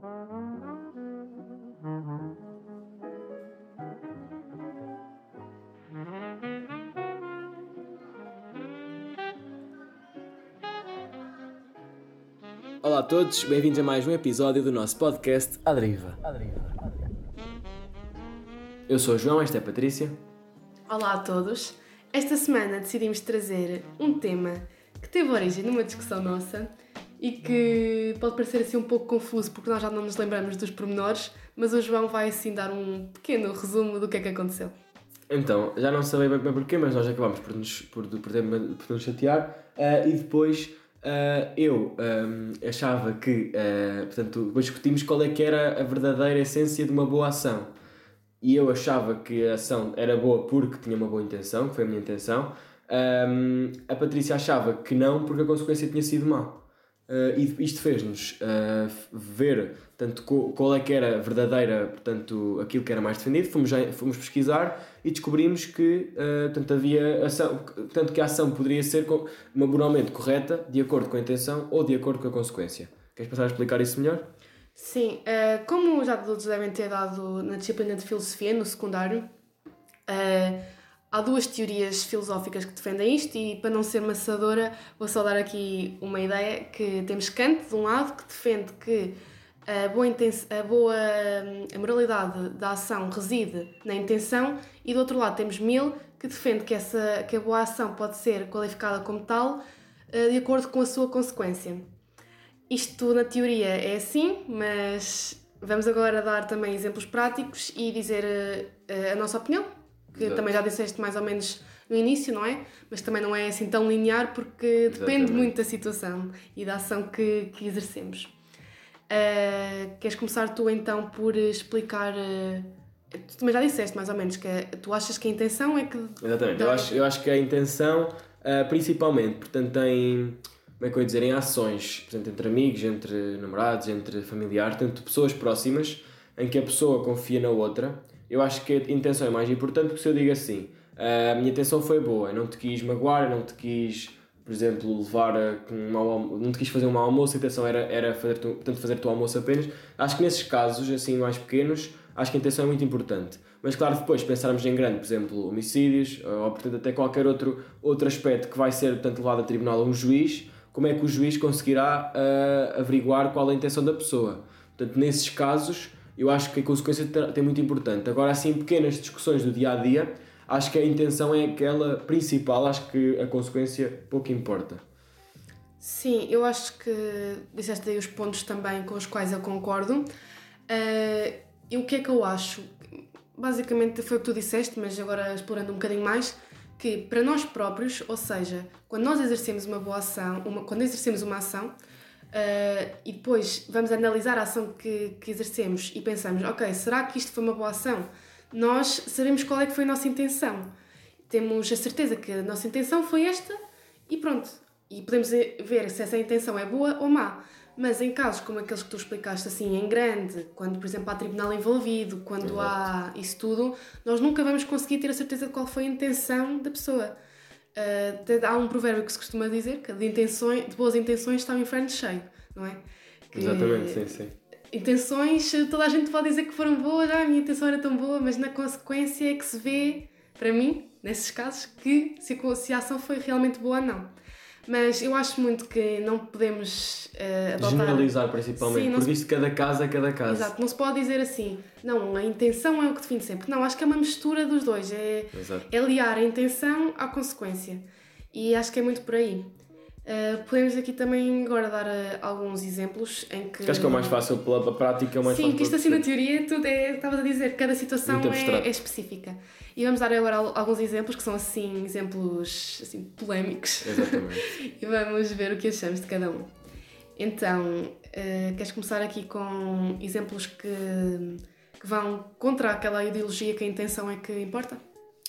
Olá a todos, bem-vindos a mais um episódio do nosso podcast A Deriva. Eu sou o João, esta é a Patrícia. Olá a todos. Esta semana decidimos trazer um tema que teve origem numa discussão nossa e que pode parecer assim um pouco confuso porque nós já não nos lembramos dos pormenores, mas o João vai assim dar um pequeno resumo do que é que aconteceu. Então, já não sabia bem, bem porquê, mas nós acabámos por nos, por, por, ter- por nos chatear eh, e depois eh, eu ehm, achava que, eh, portanto, depois discutimos qual é que era a verdadeira essência de uma boa ação. E eu achava que a ação era boa porque tinha uma boa intenção, que foi a minha intenção. Ehm, a Patrícia achava que não porque a consequência tinha sido má. Eh, e isto fez-nos eh, ver tanto qual é que era a verdadeira, portanto, aquilo que era mais defendido. Fomos, fomos pesquisar e descobrimos que eh, portanto, havia ação, tanto que a ação poderia ser moralmente correta, de acordo com a intenção ou de acordo com a consequência. Queres passar a explicar isso melhor? Sim, eh, como já todos devem ter dado na disciplina de filosofia, no secundário, eh, há duas teorias filosóficas que defendem isto e para não ser maçadora vou só dar aqui uma ideia que temos Kant, de um lado, que defende que a boa, a boa hum, a moralidade da ação reside na intenção e do outro lado temos Mill, que defende que, essa, que a boa ação pode ser qualificada como tal eh, de acordo com a sua consequência. Isto na teoria é assim, mas vamos agora dar também exemplos práticos e dizer eh, a nossa opinião, que Exato. também já disseste mais ou menos no início, não é? Mas também não é assim tão linear porque depende Exatamente. muito da situação e da ação que, que exercemos. Eh, queres começar tu então por explicar? eh, tu também já disseste mais ou menos que tu achas que a intenção é que. Exatamente. Eu acho, eu acho que a intenção, ah, principalmente, portanto, em, como é que eu ia dizer, em ações, portanto, entre amigos, entre namorados, entre familiares, tanto pessoas próximas, em que a pessoa confia na outra, eu acho que a intenção é mais importante porque se eu digo assim, ah, a minha intenção foi boa, eu não te quis magoar, eu não te quis, por exemplo, levar a um mau não te quis fazer um mau almoço, a intenção era, era fazer, tu, portanto, fazer o almoço apenas. Acho que nesses casos, assim, mais pequenos, acho que a intenção é muito importante. Mas claro, depois pensarmos em grande, por exemplo, homicídios, ou portanto até qualquer outro, outro aspecto que vai ser portanto, levado a tribunal a um juiz, como é que o juiz conseguirá ah, averiguar qual é a intenção da pessoa. Portanto, nesses casos, eu acho que a consequência tem muito importante. Agora, assim, pequenas discussões do dia a dia, acho que a intenção é aquela principal, acho que a consequência pouco importa. Sim, eu acho que disseste aí os pontos também com os quais eu concordo. Eh, e o que é que eu acho? Basicamente foi o que tu disseste, mas agora explorando um bocadinho mais, que para nós próprios, ou seja, quando nós exercemos uma boa ação, uma, quando exercemos uma ação eh, e depois vamos analisar a ação que, que exercemos e pensamos, ok, será que isto foi uma boa ação? Nós sabemos qual é que foi a nossa intenção. Temos a certeza que a nossa intenção foi esta e pronto. E podemos ver se essa intenção é boa ou má. Mas em casos como aqueles que tu explicaste assim em grande, quando por exemplo há tribunal envolvido, quando há isso tudo, nós nunca vamos conseguir ter a certeza de qual foi a intenção da pessoa. Uh, há um provérbio que se costuma dizer que de, intenções, de boas intenções está o inferno cheio, não é? Que Exatamente, sim, sim. Intenções, toda a gente pode dizer que foram boas, ah, a minha intenção era tão boa, mas na consequência é que se vê, para mim, nesses casos, que se se a ação foi realmente boa ou não. Mas eu acho muito que não podemos uh, adotar... Generalizar principalmente, Sim, não porque se- isto cada caso é cada caso. Exato, não se pode dizer assim, não, a intenção é o que define sempre. Não, acho que é uma mistura dos dois, é, Exato. é liar a intenção à consequência. E acho que é muito por aí. Uh, podemos aqui também agora dar uh, alguns exemplos em que. Acho que é o mais fácil pela prática, é o mais Sim, que isto assim na teoria, tudo é, estavas a dizer, cada situação é, é específica. E vamos dar agora al- alguns exemplos que são assim, exemplos assim, polémicos. Exatamente. e vamos ver o que achamos de cada um. Então, eh, queres começar aqui com exemplos que, que vão contra aquela ideologia que a intenção é que importa?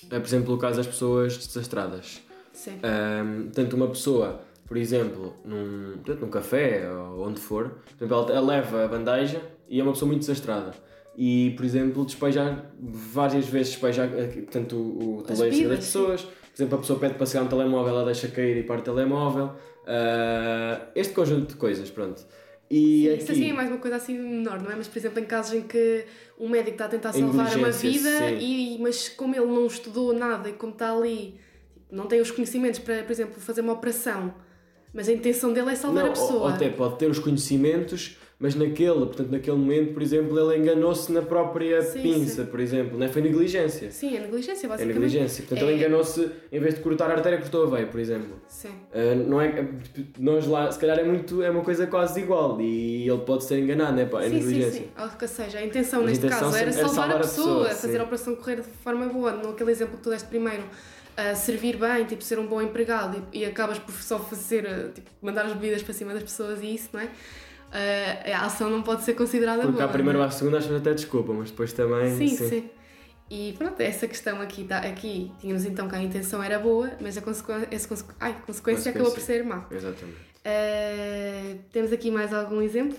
É, por exemplo, o caso das pessoas desastradas. Sim. Ahm, tanto uma pessoa, por exemplo, num, portanto, num café ou onde for, por exemplo, ela, ela leva a bandeja e é uma pessoa muito desastrada. E, por exemplo, despejar, várias vezes despejar eh, portanto, o, o tabuleiro das pessoas. Por exemplo, a pessoa pede para chegar um telemóvel, ela deixa cair e parte o telemóvel. Ah, este conjunto de coisas, pronto. E Sim, aqui, Isso assim é mais uma coisa assim menor, não é? Mas, por exemplo, em casos em que o médico está a tentar salvar uma vida, e, mas como ele não estudou nada e como está ali, tipo, não tem os conhecimentos para, por exemplo, fazer uma operação, mas a intenção dele é salvar não, a pessoa. ou até pode ter os conhecimentos, mas naquele, portanto, naquele momento, por exemplo, ele enganou-se na própria Sim, pinça, por exemplo, não é? Foi negligência. Sim, é negligência, É basicamente. negligência. Portanto, É- ele enganou-se, em vez de cortar a artéria, cortou a veia, por exemplo. Sim. Uh, não é, nós lá, se calhar é muito, é uma coisa quase igual e ele pode ser enganado, não é? pá? É sim, sim, negligência. sim. Ou seja, a intenção Mas a neste intenção caso era é salvar, a a pessoa, pessoa, fazer sim. a operação correr de forma boa. Naquele exemplo que tu deste primeiro, a servir bem, tipo, ser um bom empregado e, e acabas por só fazer, eh, tipo, mandar as bebidas para cima das pessoas e isso, não é? Eh, a ação não pode ser considerada Porque boa. à primeira não ou é? à segunda acho até desculpa, mas depois também. Sim, sim. E pronto, essa questão aqui, tá, aqui tínhamos então que a intenção era boa, mas a consequência, essa consequ... Ai, a consequência acabou por ser má. Exatamente. Eh, temos aqui mais algum exemplo?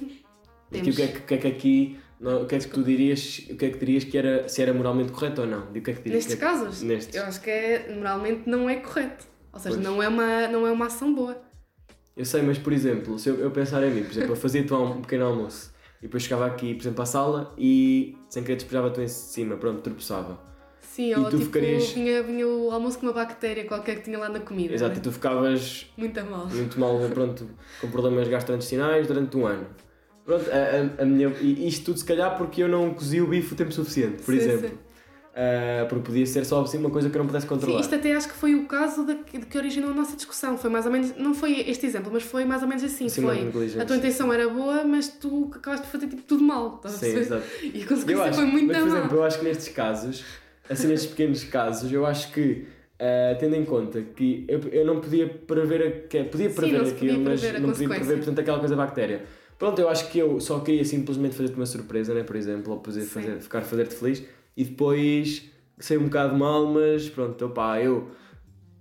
Aqui, o, que é que, o que é que aqui. Não, o que é que tu dirias, o que é que dirias que era, se era moralmente correto ou não? E o que é que dirias? Nestes que é que- casos, Nestes. eu acho que é, moralmente não é correto. Ou seja, Pois. não é, uma, não é uma ação boa. Eu sei, mas por exemplo, se eu, eu pensar em mim, por exemplo, eu fazia-te um pequeno almoço e depois chegava aqui, por exemplo, à sala e sem querer despejava-te em cima, pronto, tropeçava. Sim, E ou tu tipo, ficarias- vinha, vinha o almoço com uma bactéria qualquer que tinha lá na comida. Exato, e né? tu ficavas Muito mal. muito mal, pronto, com problemas gastrointestinais durante um ano. Pronto, a, a, a minha, isto tudo se calhar porque eu não cozi o bife o tempo suficiente, por Sim, exemplo. sim. Ah, porque podia ser só assim uma coisa que eu não pudesse Sim, controlar. isto até acho que foi o caso de, de que originou a nossa discussão. Foi mais ou menos, não foi este exemplo, mas foi mais ou menos assim. Uma foi. A tua intenção era boa, mas tu acabaste de fazer tipo, tudo mal. Sim, exato. E a consequência acho, foi muito mas, por exemplo, eu acho que nestes casos, assim nestes pequenos casos, eu acho que, ah, tendo em conta que eu, eu não podia prever, a, que, podia Sim, prever se aquilo, podia mas prever não podia prever, portanto, aquela coisa bactéria. Pronto, eu acho que eu só queria simplesmente fazer-te uma surpresa, né, por exemplo, ou poder Sim. fazer, ficar a fazer-te feliz e depois sei um bocado mal, mas pronto, opá, eu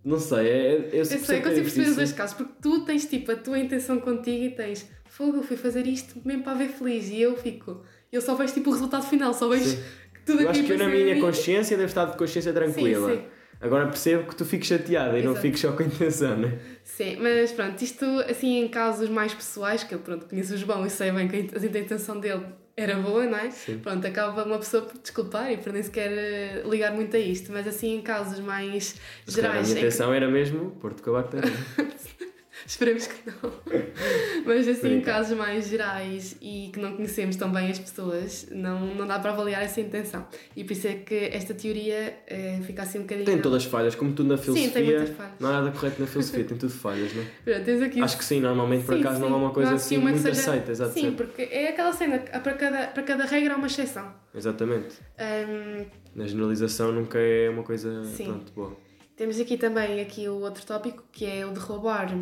não sei, é, eu, Eu sei, que é consigo perceber os dois casos, porque tu tens tipo a tua intenção contigo e tens fogo, eu fui fazer isto mesmo para ver feliz e eu fico, eu só vejo tipo o resultado final, só vejo Sim. que tudo Eu aqui acho que eu, na minha consciência devo estar de consciência tranquila. sim. Agora percebo que tu fiques chateada e não fiques só com a intenção, né? Sim, mas pronto, isto assim em casos mais pessoais, que eu pronto, conheço o João e sei bem que a int- a intenção dele era boa, não é? Sim. Pronto, acaba uma pessoa por desculpar e por nem sequer eh, ligar muito a isto, mas assim em casos mais Se calhar a gerais, minha em que- intenção era mesmo a bactéria. Esperemos que não. Mas assim, em casos mais gerais e que não conhecemos tão bem as pessoas, não, não dá para avaliar essa intenção. E por isso é que esta teoria eh, fica assim um bocadinho. Tem todas falhas, como tudo na Sim, tem filosofia. muitas falhas. não há nada correto na filosofia, tem tudo falhas, não é? Pronto, aqui Acho que sim, normalmente por Sim, acaso não sim. há uma coisa Não assim uma muito seja- aceita, exato. Sim, porque é aquela cena, para cada, para cada regra há uma exceção. Exatamente. Hum, Na generalização nunca é uma coisa Sim. pronto, boa. temos aqui também aqui o outro tópico, que é o de roubar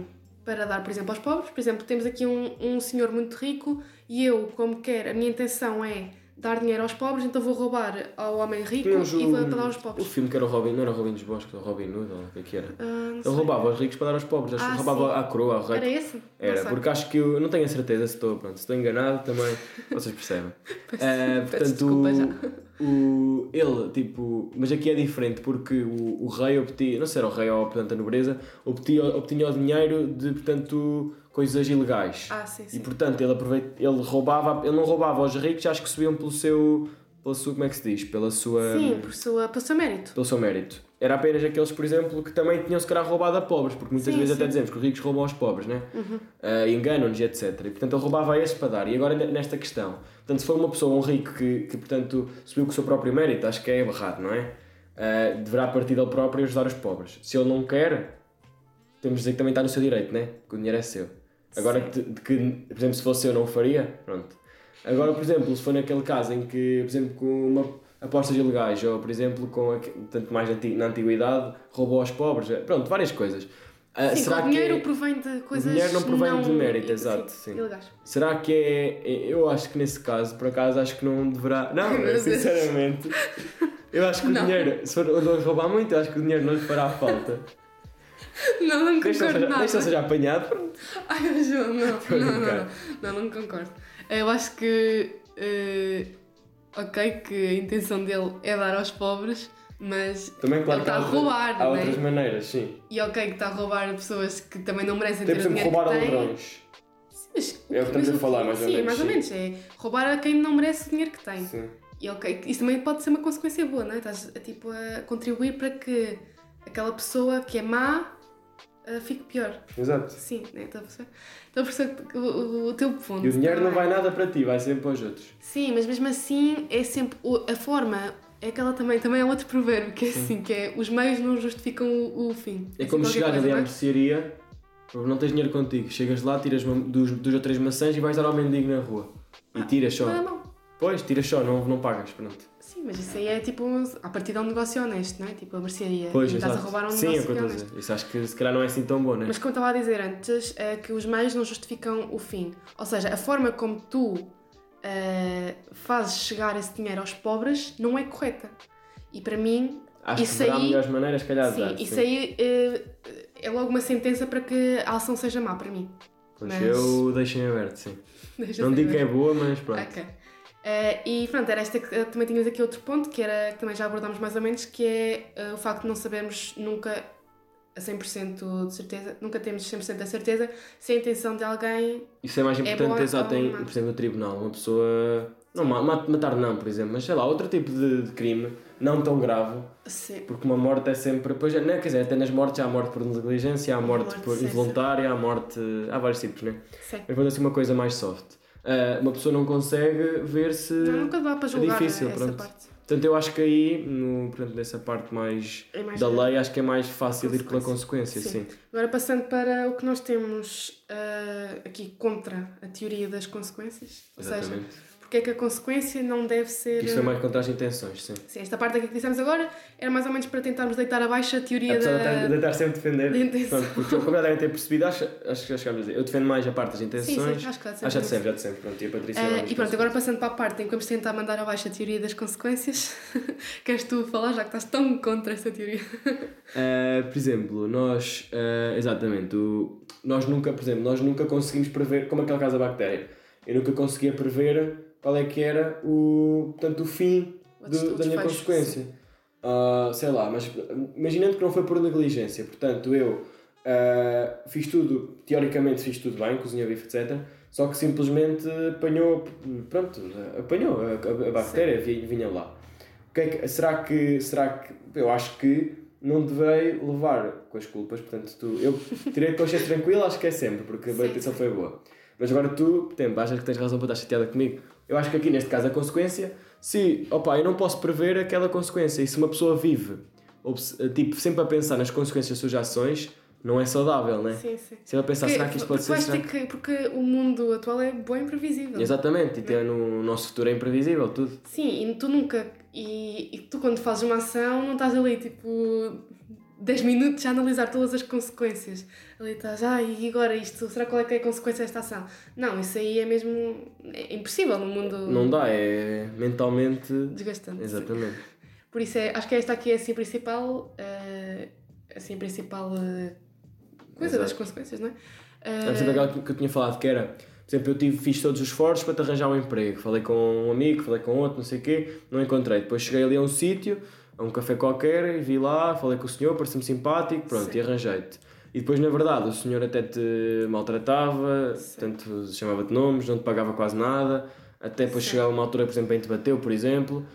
para dar, por exemplo, aos pobres. Por exemplo, temos aqui um, um senhor muito rico e eu, como quer, a minha intenção é dar dinheiro aos pobres, então vou roubar ao homem rico e o, vou para dar aos o pobres. filme que era o Robin, não era o Robin dos Bosques, o Robin Hood, ou o que é que era? Ah, não Ele sei. roubava aos ricos para dar aos pobres, Ah, roubava sim. à coroa, ao rei. Era esse? Não Era, sei. porque acho que eu não tenho a certeza se estou, pronto, se estou enganado também, vocês percebem. Peço portanto, desculpa já. O, ele, tipo, mas aqui é diferente porque o, o rei obtinha, não sei se era o rei ou portanto a nobreza, obtinha, obtinha o dinheiro de, portanto, coisas ilegais. Ah, sim, E sim. portanto ele aproveita, ele roubava, ele não roubava aos ricos, acho que subiam pelo seu, pela sua, como é que se diz? Pela sua, Sim, por sua, pelo seu mérito. pelo seu mérito. Era apenas aqueles, por exemplo, que também tinham se calhar roubado a pobres, porque muitas Sim, vezes sim. até dizemos que os ricos roubam aos pobres, né? Uhum. Ah, enganam-nos etc. E portanto ele roubava a esses para dar. E agora ne- nesta questão, portanto, se for uma pessoa, um rico que, que portanto subiu com o seu próprio mérito, acho que é errado, não é? Ah, deverá partir dele próprio e ajudar os pobres. Se ele não quer, temos de dizer que também está no seu direito, né? Que o dinheiro é seu. Agora, que, que, por exemplo, se fosse eu não o faria, pronto. Agora, por exemplo, se for naquele caso em que, por exemplo, com uma apostas ilegais ou, por exemplo, com a, tanto mais na antiguidade, roubou aos pobres, eh, pronto, várias coisas. Ah, Sim, será o dinheiro que é- provém de coisas dinheiro não provém de mérito, sim, exato, sim. ilegais. Será que é. Eu acho que nesse caso, por acaso, acho que não deverá. Não, sinceramente. Eu acho que Não. o dinheiro, se for onde roubar muito, eu acho que o dinheiro não lhe fará falta. Não, não Deixa concordo nada. deixa ele seja apanhado, pronto. Ai, João, não, não, não, brincar. não, não, não concordo. Eu acho que, eh, ok, que a intenção dele é dar aos pobres, mas, Também, claro Ele está a roubar, há não é? outras maneiras, sim. e ok que está a roubar a pessoas que também não merecem Tem, ter por exemplo, dinheiro roubar que têm. ladrões. Mas, É o que estamos a falar, mais ou sim, menos, mais ou sim. menos. É roubar a quem não merece o dinheiro que tem. Sim. E ok, isso também pode ser uma consequência boa, não é? Estás a, tipo, a contribuir para que aquela pessoa que é má ah, fique pior. Exato. Sim, né? Estou a perceber, estou a perceber o, o, o teu ponto. E o dinheiro não é? vai nada para ti, vai sempre para os outros. Sim, mas mesmo assim é sempre a forma. É aquela também, também é outro provérbio que é assim, que é os meios não justificam o, o fim. É Assim, como chegar ali à é? mercearia, não tens dinheiro contigo, chegas lá, tiras duas, ou três maçãs e vais dar ao mendigo na rua. E tiras só. Pois, tiras só, não, não pagas, pronto. Sim, mas isso aí é tipo, a partir de um negócio honesto, não é? Tipo a mercearia. Pois, e estás a roubar um Sim, é negócio é estou a honesto. dizer. Isso acho que se calhar não é assim tão bom, né? Mas como estava a dizer antes, é que os meios não justificam o fim. Ou seja, a forma como tu eh, fazes chegar esse dinheiro aos pobres não é correta. E para mim, Acho isso que aí- melhores maneiras, calhar, sim, dar. isso sim. aí eh, é logo uma sentença para que a ação seja má para mim. Pois mas- eu deixo em aberto, sim. Não digo que é boa, mas pronto. Ok. Eh, e pronto, era esta que eh, também tínhamos aqui outro ponto, que era que também já abordámos mais ou menos, que é eh, o facto de não sabermos nunca a 100% de certeza, nunca temos 100% da certeza se a intenção de alguém. Isso é mais É importante, boa exato, em, por exemplo, no tribunal. Uma pessoa. Não, ma- ma- matar não, por exemplo, mas sei lá, outro tipo de, de crime, não tão grave, Se, porque uma morte é sempre. Pois, é, não, quer dizer, até nas mortes há a morte por negligência, há a morte, morte, por sim, sim. involuntária, há a morte. Há vários tipos, né? se. Mas vou assim uma coisa mais soft. Ah, uma pessoa não consegue ver se. Não, nunca dá para julgar difícil, essa pronto. parte. Portanto, eu acho que aí, no, portanto, nessa parte mais, É mais da lei, acho que é mais fácil ir pela Consequência. consequência, Sim. sim. Agora passando para o que nós temos ah, aqui contra a teoria das consequências. Ou seja, Exatamente. porque é que a consequência não deve ser. Isso foi mais contra as intenções, sim. Sim, esta parte aqui que dissemos agora era mais ou menos para tentarmos deitar abaixo a teoria de da. tentar- de tentar sempre defender, intenção. pronto, porque como já devem ter percebido, acho, acho que já chegámos a dizer, eu defendo mais a parte das Sim, intenções. sim, acho que já Ah, já de sempre, já de sempre, pronto, e a Patrícia Ah, vamos e pronto, agora passando para a parte em que vamos tentar mandar abaixo a teoria das consequências, queres tu falar, já que estás tão contra essa teoria? Ah, por exemplo, nós, ah, exatamente, o- nós nunca, por exemplo, nós nunca conseguimos prever, como aquele caso da bactéria, eu nunca conseguia prever qual é que era o, portanto, o fim do- da minha consequência. Ah, sei lá, mas imaginando que não foi por negligência, portanto, eu ah, fiz tudo, teoricamente fiz tudo bem, cozinhei bife, etc. Só que simplesmente apanhou, pronto, apanhou a, a- a bactéria, vi- vinha lá. Que é que- será que, será que, eu acho que não devei levar com as culpas, portanto, tu, eu tirei de consciência tranquila, acho que é sempre, porque a Sim, intenção foi boa. Mas agora tu, exemplo, achas que tens razão para estar chateada comigo? Eu acho que aqui neste caso a consequência, se, opa, eu não posso prever aquela consequência, e se uma pessoa vive, tipo, sempre a pensar nas consequências das suas ações, não é saudável, né? Sim, sim. Se ela pensar, será que isto pode ser? Será que, porque o mundo atual é bem imprevisível. Exatamente, e ter no nosso futuro é imprevisível, tudo. Sim, e tu nunca. E, e tu, quando fazes uma ação, não estás ali tipo 10 minutos a analisar todas as consequências. Ali estás, ah, e agora isto? Será qual é que é a consequência desta ação? Não, isso aí é mesmo. É impossível no mundo Não dá, é mentalmente. desgastante. sim. Exatamente. Por isso é, acho que esta aqui é assim a principal. eh, assim a principal eh, coisa das Exato. consequências, não é? É por exemplo, aquela que eu tinha falado que era, por exemplo, eu tive, fiz todos os esforços para te arranjar um emprego. Falei com um amigo, falei com outro, não sei o quê, não encontrei. Depois cheguei ali a um sítio, a um café qualquer, e vi lá, falei com o senhor, pareceu-me simpático, pronto, Sim. e arranjei-te. E depois, na verdade, o senhor até te maltratava, portanto, chamava-te nomes, não te pagava quase nada, até depois Sim. chegava uma altura, por exemplo, em te bateu, por exemplo.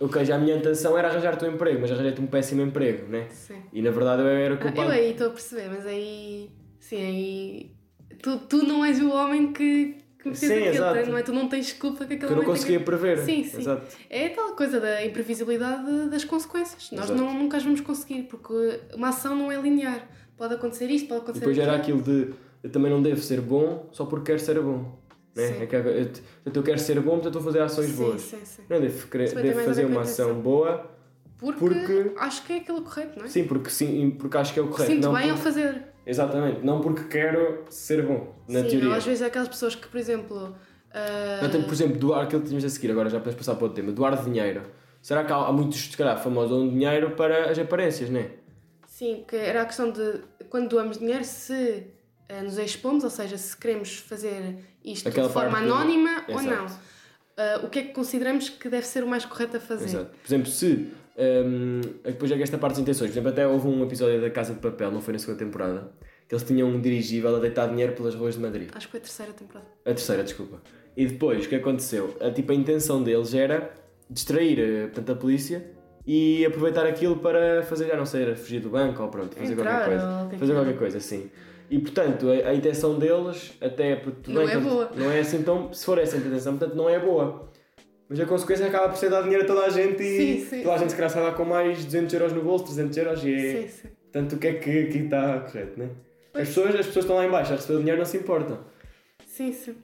Ok, já a minha intenção era arranjar-te um emprego, mas arranjei-te um péssimo emprego, né? Sim. E na verdade eu era Ah, eu culpado. aí estou a perceber, mas aí. Sim, aí. Tu, tu não és o homem que, que me fez Sim, aquilo, exato. não é? Tu não tens culpa que aquele que eu não conseguia tenha- prever. Sim, sim. Exato. É tal coisa da imprevisibilidade das consequências. Nós Exato. não, nunca as vamos conseguir, porque uma ação não é linear. Pode acontecer isto, pode acontecer depois era aquilo de eu também não devo ser bom só porque quero ser bom. Né? É que eu, eu, portanto, eu quero ser bom, portanto vou fazer ações sim, boas. sim, sim. Não devo, querer, devo a fazer a uma ação boa, Porque, Porque- acho que é aquilo correto, não é? sim, porque, sim, porque acho que é o correto. Sinto não bem ao porque- fazer. Exatamente, não porque quero ser bom, na sim, teoria. ou às vezes há aquelas pessoas que, por exemplo. Não, tanto, por exemplo, doar aquilo que tínhamos a seguir, agora já podemos passar para outro tema, doar dinheiro. Será que há, há muitos, se calhar, famosos dinheiro para as aparências, não é? Sim, porque era a questão de quando doamos dinheiro, se eh, nos expomos, ou seja, se queremos fazer isto Aquela de forma anónima ou não. Ah, o que é que consideramos que deve ser o mais correto a fazer? Exato. Por exemplo, se. Hum, depois é que esta parte das intenções. Por exemplo, até houve um episódio da Casa de Papel, não foi na segunda temporada, que eles tinham um dirigível a deitar dinheiro pelas ruas de Madrid. Acho que foi a terceira temporada. A terceira, desculpa. E depois, o que aconteceu? A, tipo, a intenção deles era distrair eh, portanto, a polícia e aproveitar aquilo para fazer, já não sei, era fugir do banco ou pronto, fazer Entrar, qualquer coisa. Fazer que qualquer coisa, sim. E portanto, a, a intenção deles, até Não bem é que- boa. Não é assim tão. Se for essa a intenção, portanto, não é boa. Mas a consequência acaba por ser dar dinheiro a toda a gente e Sim, sim. toda a gente se calhar sai lá com mais 200 euros no bolso, 300 euros e é. Sim, sim. Portanto, o que é que aqui está correto, né? Pois. As pessoas, as pessoas estão lá em baixo a receber dinheiro não se importam. Sim, sim.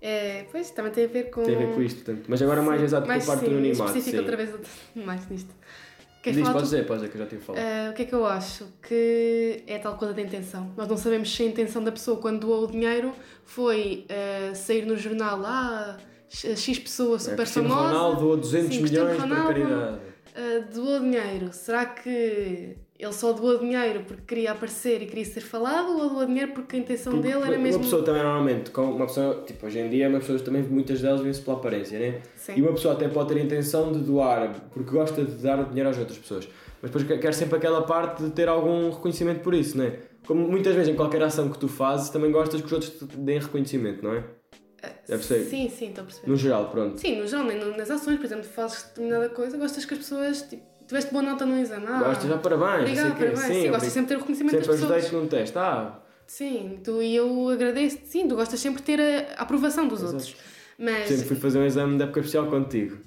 É, pois, também tem a ver com... Tem a ver com isto, portanto. Mas agora mais Sim, exato com mais, a parte sim, do anonimato. específico sim. outra vez mais nisto. Queres Diz, podes dizer, podes dizer que eu já tive falado. Ah, o que é que eu acho? Que é tal coisa da intenção. Nós não sabemos se a intenção da pessoa quando doou o dinheiro foi ah, sair no jornal lá, X pessoa É, super Cristiano famosa. Ronaldo doou 200 Sim, milhões para Ronaldo. caridade. ah, doou dinheiro. Será que ele só doou dinheiro porque queria aparecer e queria ser falado ou doou dinheiro porque a intenção Porque dele era uma mesmo. pessoa também normalmente, com uma pessoa, tipo, hoje em dia, uma pessoa também, muitas delas vêm-se pela aparência, né? Sim. E uma pessoa até pode ter a intenção de doar, porque gosta de dar dinheiro às outras pessoas. Mas depois quer- quer sempre aquela parte de ter algum reconhecimento por isso, né? Como muitas vezes em qualquer ação que tu fazes, também gostas que os outros te deem reconhecimento, não é? Deve ser. Sim, sim, estou a perceber. No geral, pronto. Sim, no geral, nem nas ações, por exemplo, fazes determinada coisa, gostas que as pessoas. Tipo, tiveste boa nota no exame. Ah, Gostas, já parabéns, Obrigado, parabéns. Sim, Sim, gostas sempre de ter o reconhecimento sempre das pessoas. ajudei-te num teste. Ah, Sim, tu, e eu agradeço Sim, tu gostas sempre de ter a, a aprovação dos Exato. outros. Mas. sempre fui fazer um exame de época especial contigo.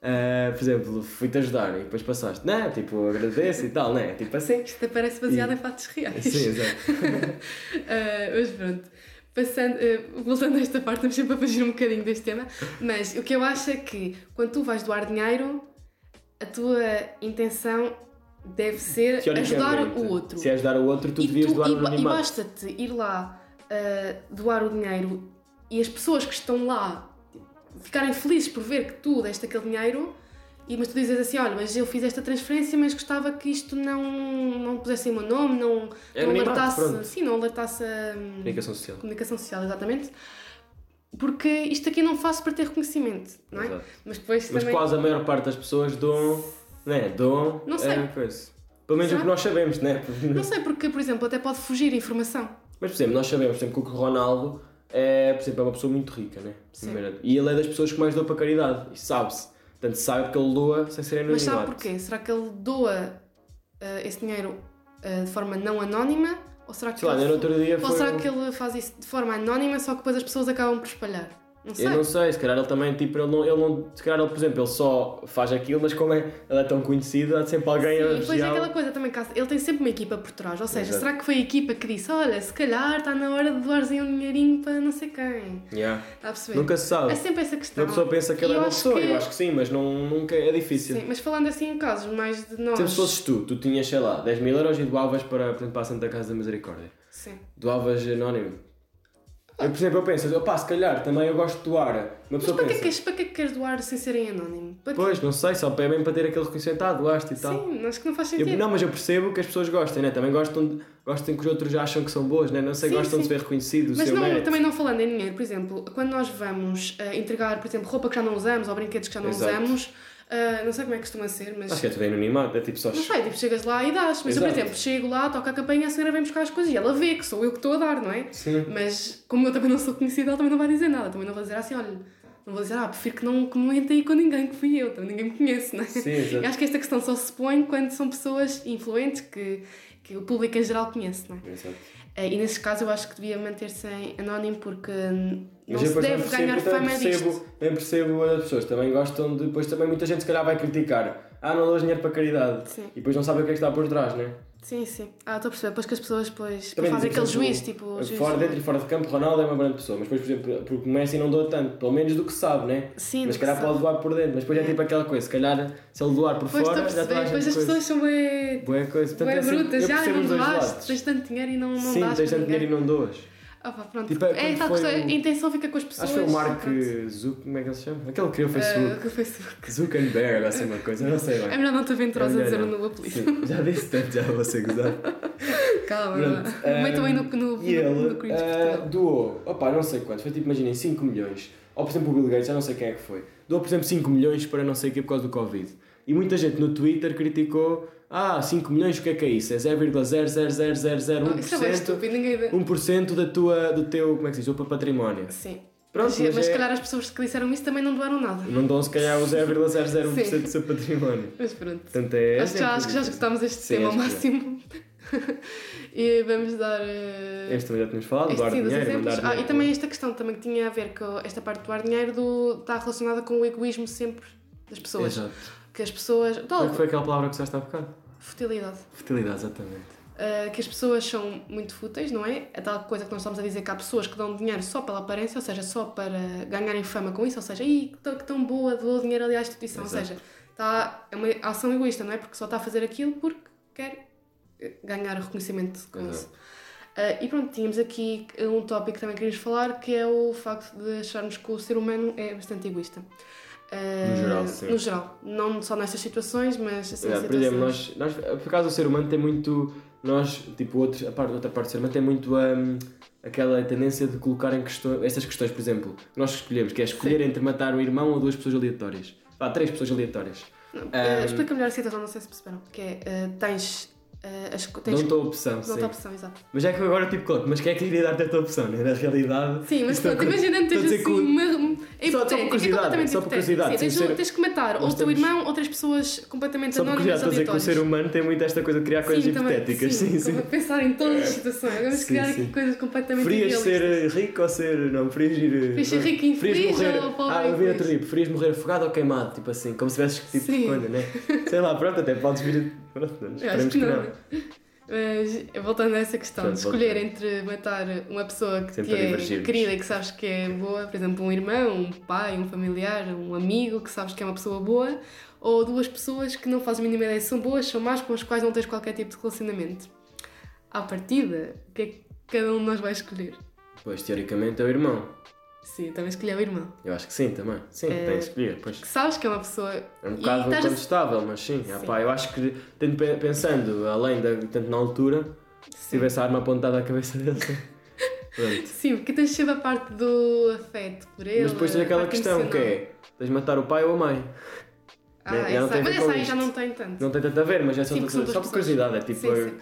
Ah, por exemplo, fui-te ajudar e depois passaste. Não, tipo, agradeço e tal, não é? Tipo assim. Isto parece baseado E- em fatos reais. Sim, exato. Ah, mas pronto. Passando, ah, voltando a esta parte, estamos sempre a fugir um bocadinho deste tema. Mas o que eu acho é que quando tu vais doar dinheiro, a tua intenção deve ser ajudar o outro. Se é ajudar o outro, tu e, devias tu- doar e o ba- e basta-te ir lá ah, doar o dinheiro e as pessoas que estão lá ficarem felizes por ver que tu deste aquele dinheiro e mas tu dizes assim, olha, mas eu fiz esta transferência, mas gostava que isto não, não pusesse o meu nome, não, É não alertasse, sim, não alertasse a hum, Comunicação social. comunicação social, exatamente. Porque isto aqui não faço para ter reconhecimento, não é? Exato. Mas depois Mas também... quase a maior parte das pessoas doam. Né? Doam. Não sei. É. Pelo menos o Será? que nós sabemos, né? Não sei, porque, por exemplo, até pode fugir informação. Mas, por exemplo, nós sabemos por exemplo, que o Ronaldo é, por exemplo, é uma pessoa muito rica, né? Sim. E ele é das pessoas que mais doa para caridade. E sabe-se. Portanto, sabe que ele doa sem ser anonimato. Mas sabe porquê? Será que ele doa ah, esse dinheiro ah, de forma não anónima? Ou será que, Sei lá, ele, no outro dia ou foi. será que ele faz isso de forma anónima só que depois as pessoas acabam por espalhar? Não. Eu não sei, se calhar ele também, tipo, ele não, ele não, se calhar ele, por exemplo, ele só faz aquilo, mas como é, ele é tão conhecido, há sempre alguém a Sim, depois é aquela coisa também, ele tem sempre uma equipa por trás, ou seja, Exato. será que foi a equipa que disse, olha, se calhar está na hora de doarem um dinheirinho para não sei quem? Yeah. Está a perceber? Nunca se sabe. É sempre essa questão. Uma pessoa pensa que ele é uma pessoa, que- eu acho que sim, mas não, nunca é difícil. Sim, mas falando assim em casos mais de nós. Sempre se fosses tu, tu tinhas, sei lá, 10 mil euros e doavas para, por exemplo, para a Santa Casa da Misericórdia. Sim. Doavas anónimo. Eu, por exemplo, eu penso, opá, se calhar também eu gosto de doar. Uma Mas pessoa para que, é que, queres- para que é que queres doar sem serem anónimo? Para pois, não sei, só é mesmo para ter aquele reconhecimento, ah, doaste e tal. Sim, acho que não faz Eu- sentido. não, mas eu percebo que as pessoas gostem, né? Também gostam, de, gostam que os outros acham que são boas, né? Não sei, Sim, gostam de sim. se ver reconhecido, o Mas não, também não falando em dinheiro, por exemplo, quando nós vamos ah, entregar, por exemplo, roupa que já não usamos ou brinquedos que já não Exato. usamos, ah, não sei como é que costuma ser, mas. Acho que é tudo anonimato, é tipo só... Não sei, tipo, chegas lá e dás. Mas eu, por Exato. exemplo, chego lá, toco a campainha, a senhora vem buscar as coisas e ela vê que sou eu que estou a dar, não é? Sim. Mas como eu também não sou conhecida, ela também não vai dizer nada. Também não vai dizer assim, olha, não vou dizer, ah, prefiro que não, que não entre aí com ninguém, que fui eu, também ninguém me conhece, não é? Sim, exato. acho que esta questão só se põe quando são pessoas influentes que, que o público em geral conhece, não é? Exato. Eh, E nesse caso eu acho que devia manter-se anónimo porque hum, não se deve também ganhar percebo, fama também disto. percebo, também percebo as pessoas, também gostam de. Depois também muita gente se calhar vai criticar. Ah, não dou dinheiro para caridade. Sim. E depois não sabe o que é que está por trás, né? Sim, sim. Ah, estou a perceber. Depois que as pessoas depois fazem aquele juiz, tipo... juiz- Fora, dentro e fora de campo, Ronaldo é uma grande pessoa, mas depois, por exemplo, porque o Messi não doa tanto, pelo menos do que sabe, né? Sim, mas se calhar pode doar por dentro, mas depois é É. tipo aquela coisa, se calhar se ele doar por a fora, já a Depois as pessoas são bem... Boa coisa, portanto Bem é sempre- brutas, eu já não doaste, tens tanto dinheiro e não, não Sim, dás tens tanto dinheiro e não doas. Ah, pá, pronto. Tipo, é é tal foi questão, o- a intenção fica com as pessoas. Acho que foi o Mark. Zuck, como é que ele se chama? Aquele que criou o Ah, Facebook. que o Facebook. Zuckerberg, assim uma coisa, não sei É bem. melhor não te aventurosa É a dizer o novo apelido. Sim, já disse tanto, já vou ser gozado. Calma. Metam aí no, no, no, E ele no Cringe ah, Portugal. doou, opá, não sei quantos, foi tipo, imaginem, 5 milhões. Ou por exemplo o Bill Gates, já não sei quem é que foi. Doou, por exemplo, 5 milhões para não sei o quê por causa do Covid. E muita gente no Twitter criticou. Ah, 5 milhões, o que é que é isso? É 0,00001% Oh, isso é bem estúpido, ninguém dá. 1% da tua, do teu, como é que se diz, do teu património. Sim. Pronto, mas, mas mas se é- calhar as pessoas que disseram isso também não doaram nada. Não dão se calhar o 0,001% Sim. do seu património. Mas pronto. Portanto, é. acho, que já, acho que já esgotámos este Sim, tema ao máximo. e vamos dar. eh, Este também já tínhamos falado, este doar sim, dos dinheiro, exemplos. Ah, e também esta questão também que tinha a ver com esta parte do doar dinheiro do, está relacionada com o egoísmo sempre das pessoas. Exato. Que as pessoas. Qual é que foi aquela palavra que usaste há bocado? Futilidade. Fertilidade, exatamente. Uh, que as pessoas são muito fúteis, não é? A tal coisa que nós estamos a dizer que há pessoas que dão dinheiro só pela aparência, ou seja, só para ganharem fama com isso, ou seja, Ih, que tão, que tão boa, dou dinheiro ali à instituição, Exato. ou seja, está, é uma ação egoísta, não é? Porque só está a fazer aquilo porque quer eh, ganhar reconhecimento com Exato. isso. Uh, e pronto, tínhamos aqui um tópico que também queríamos falar, que é o facto de acharmos que o ser humano é bastante egoísta. Uh, No geral, sim. No geral. Não só nestas situações, mas assim, É, por exemplo, nós, nós, por acaso o ser humano tem muito. Nós, tipo, outros, a parte, outra parte do ser humano tem muito hum, aquela tendência de colocar em questão, estas questões, por exemplo, que nós escolhemos, que é escolher entre matar um irmão ou duas pessoas aleatórias. Vá, três pessoas aleatórias. Não, Um, eh, explica melhor a situação, não sei se perceberam. Que é, eh, tens, eh, as, tens Dão-te a opção, não sim. tem opção, exato. Mas é que agora tipo coloco, mas quem é que iria dar-te esta opção, né? Na realidade. Sim, mas é pronto, imaginando que a tens assim uma... É Só- só por é curiosidade, completamente só por curiosidade, Sim, tens, ser- tens que matar ou o teu irmão ou três pessoas completamente Só porque já anónimas estou a dizer que o ser humano tem muito esta coisa de criar coisas Sim, também, hipotéticas. sim, Sim, sim. como Pensar em todas as situações. Vamos Sim, criar sim. aqui coisas completamente Preferias ser rico ou ser. Não, preferias ir. Preferias ser rico e infeliz ou pobre ah, eu vi outro dia, preferias morrer afogado ou queimado? Tipo assim, como se tivesses que tipo de coisa, né? Sei lá, pronto, até podes vir. Pronto, acho que não. Mas voltando a essa questão Pronto, de escolher voltando. entre matar uma pessoa que Sempre te é querida e que sabes que é boa, por exemplo, um irmão, um pai, um familiar, um amigo que sabes que é uma pessoa boa, ou duas pessoas que não fazes a mínima ideia se são boas, são más, com as quais não tens qualquer tipo de relacionamento. À partida, o que é que cada um de nós vai escolher? Pois, teoricamente é o irmão. Sim, também escolhi o irmão. Eu acho que sim também. Sim, É. tem de escolher. Pois. Que sabes que é uma pessoa. É um E bocado a- contestável, mas sim. Ah, Sim. pá, eu acho que, tendo, pe- pensando além da. tanto na altura, se Sim. tivesse a arma apontada à cabeça dele. sim. Pronto. Sim, porque tens sempre a parte do afeto por ele. Mas depois tens aquela questão que é: tens de matar o pai ou a mãe. Ah, né? Essa, ver mas essa aí já não tem tanto. Não tem tanto a ver, mas é só, Sim, só por curiosidade. É tipo. Sim, sim.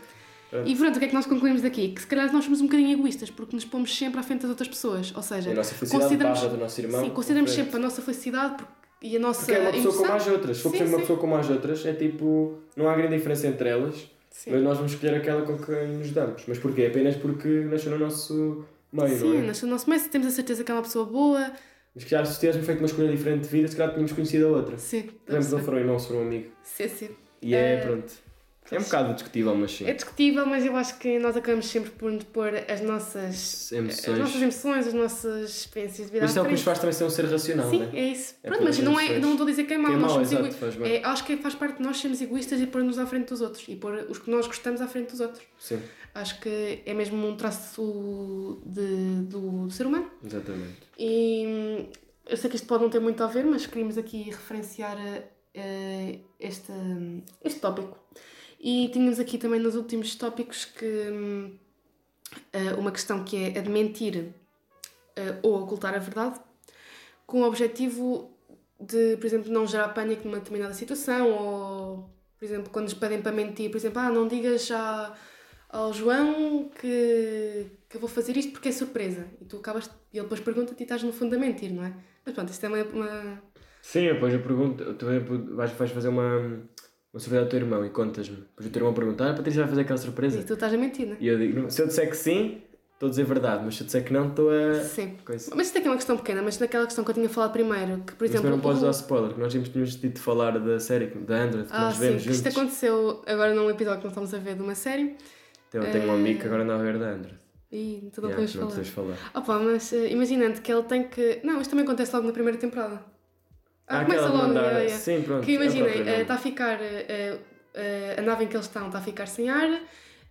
Pronto. E pronto, o que é que nós concluímos daqui? Que se calhar nós somos um bocadinho egoístas, porque nos pomos sempre à frente das outras pessoas. Ou seja, a nossa felicidade consideramos, do nosso irmão. sim, consideramos sempre a nossa felicidade porque- e a nossa Porque é uma pessoa emoção. como as outras. Se for Sim, uma sim. pessoa como as outras, é tipo. Não há grande diferença entre elas, Sim, mas nós vamos escolher aquela com quem nos damos. Mas porquê? Apenas porque nasceu no nosso meio, Sim, não é? nós no nosso meio, se temos a certeza que é uma pessoa boa. Mas que já se tivéssemos feito uma escolha diferente de vida, se calhar tínhamos conhecido a outra. Sim, Por exemplo, não sim, foram irmão, se foram um amigo. sim, sim. E é, É, pronto. É um bocado discutível, mas sim. É discutível, mas eu acho que nós acabamos sempre por nos pôr as nossas, Emoções. as nossas emoções, as nossas experiências de vida Mas isso é o que nos faz também ser um ser racional, Sim, né? é isso. É Pronto, mas não, é, não estou a dizer que é mau. Que é nós somos exato, bem. é, acho que faz parte de nós sermos egoístas e pôr-nos à frente dos outros e pôr os que nós gostamos à frente dos outros. Sim, Acho que é mesmo um traço de, do, do ser humano. exatamente. E eu sei que isto pode não ter muito a ver, mas queríamos aqui referenciar eh, este, este tópico. E tínhamos aqui também nos últimos tópicos que hum, eh, uma questão que é a de mentir eh, ou ocultar a verdade, com o objetivo de, por exemplo, não gerar pânico numa determinada situação, ou, por exemplo, quando nos pedem para mentir, por exemplo, ah, não digas já ao João que, que eu vou fazer isto porque é surpresa. E tu acabas, e ele depois pergunta-te e estás no fundo a mentir, não é? Mas pronto, isto é uma. Sim, depois eu pergunto, tu vais, vais fazer uma, uma surpresa ao teu irmão e contas-me. Depois o teu irmão pergunta, ah, a Patrícia vai fazer aquela surpresa? E tu estás a mentir, não é? E eu digo, "Não, se eu disser que sim, estou a dizer verdade, mas se eu disser que não, estou a. Sim. Coisa. Mas isto aqui é uma questão pequena, mas naquela questão que eu tinha falado primeiro, que por Mas exemplo. também não podes dar spoiler, que nós tínhamos, tínhamos dito de falar da série, da Android, que Ah, nós sim, vemos que isto juntos. aconteceu agora num episódio que nós estamos a ver de uma série Então, eu tenho um Eh, amigo que agora anda a ver da Android. e tu não Yeah, podes não falar. precisas falar. Opa, mas eh, imaginando que ele tem que. Não, isto também acontece logo na primeira temporada. Ah, começa logo, mandar- yeah, yeah. Sim, pronto. Que é imaginem, está a ficar. eh, eh, a nave em que eles estão está a ficar sem ar.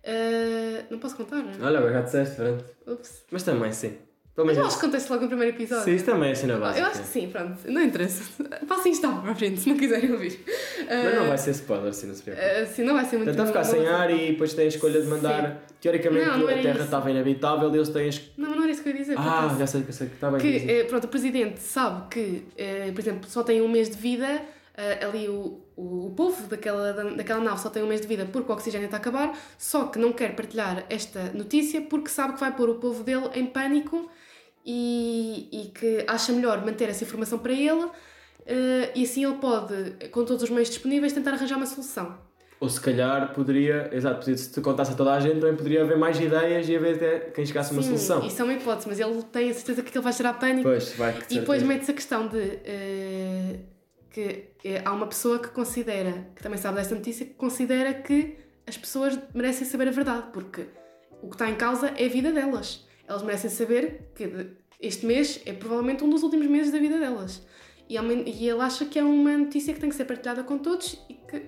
eh, não posso contar? Olha, agora já disseste, pronto. Ups. Mas também, sim. Mas eu acho que acontece logo no primeiro episódio. Sim, isso também é cena Ah, básica. Eu acho que sim, pronto. Não interessa. Passem isto para a frente se não quiserem ouvir. Mas não vai ser spoiler, assim, não se preocupe. Uh, sim, não vai ser muito Tenta ficar sem ar e depois tem a escolha de mandar. Teoricamente Não, não a Terra isso. estava inabitável e eles têm a escolha. Não, mas não era isso que eu ia dizer. Ah, já sei, já sei que está bem. que, eh, pronto, o presidente sabe que, eh, por exemplo, só tem um mês de vida uh, ali o, o, o povo daquela, daquela nave só tem um mês de vida porque o oxigênio está a acabar, só que não quer partilhar esta notícia porque sabe que vai pôr o povo dele em pânico e, e que acha melhor manter essa informação para ele uh, e assim ele pode, com todos os meios disponíveis, tentar arranjar uma solução. Ou se calhar poderia, exato, se te contasse a toda a gente, também poderia haver mais ideias e haver até quem chegasse a uma solução. Isso é uma hipótese, mas ele tem a certeza que aquilo vai gerar pânico. Pois, vai, e depois mete-se a questão de uh, que uh, há uma pessoa que considera, que também sabe desta notícia, que considera que as pessoas merecem saber a verdade, porque o que está em causa é a vida delas. Elas merecem saber que este mês é provavelmente um dos últimos meses da vida delas. E, e ele acha que é uma notícia que tem que ser partilhada com todos e que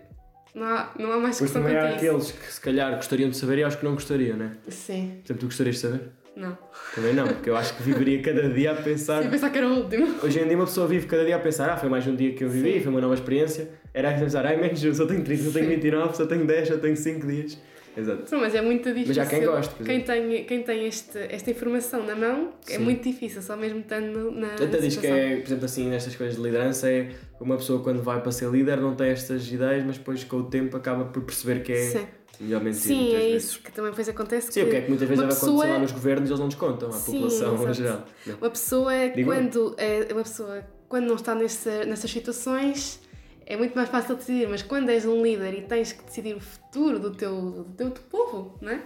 não há, não há mais questão também há aqueles que se calhar gostariam de saber e aos que não gostariam, né? Sim. Por exemplo, tu gostarias de saber? Não. Também não, porque eu acho que viveria cada dia a pensar. Sim, pensar que era o último. Hoje em dia uma pessoa vive cada dia a pensar, ah, foi mais um dia que eu vivi, Sim. foi uma nova experiência. Era a pensar, ai, menos eu só tenho 30, só tenho Sim. 29, só tenho 10, só tenho 5 dias. Exato. Não, mas é muito difícil. Mas há quem goste, Quem tem, quem tem este, esta informação na mão é Sim. muito difícil, só mesmo estando na. Até diz que é, por exemplo, assim, nestas coisas de liderança, é uma pessoa quando vai para ser líder não tem estas ideias, mas depois com o tempo acaba por perceber que é Sim, melhor mentir. Sim é vezes. isso que também depois acontece. Sim, o que é que muitas vezes pessoa- lá nos governos eles não nos contam, à Sim, população em exato. geral. Não. Uma pessoa é Digo quando é uma pessoa quando não está nessa, nessas situações é muito mais fácil decidir, mas quando és um líder e tens que decidir o futuro do teu, do teu, do povo, não é?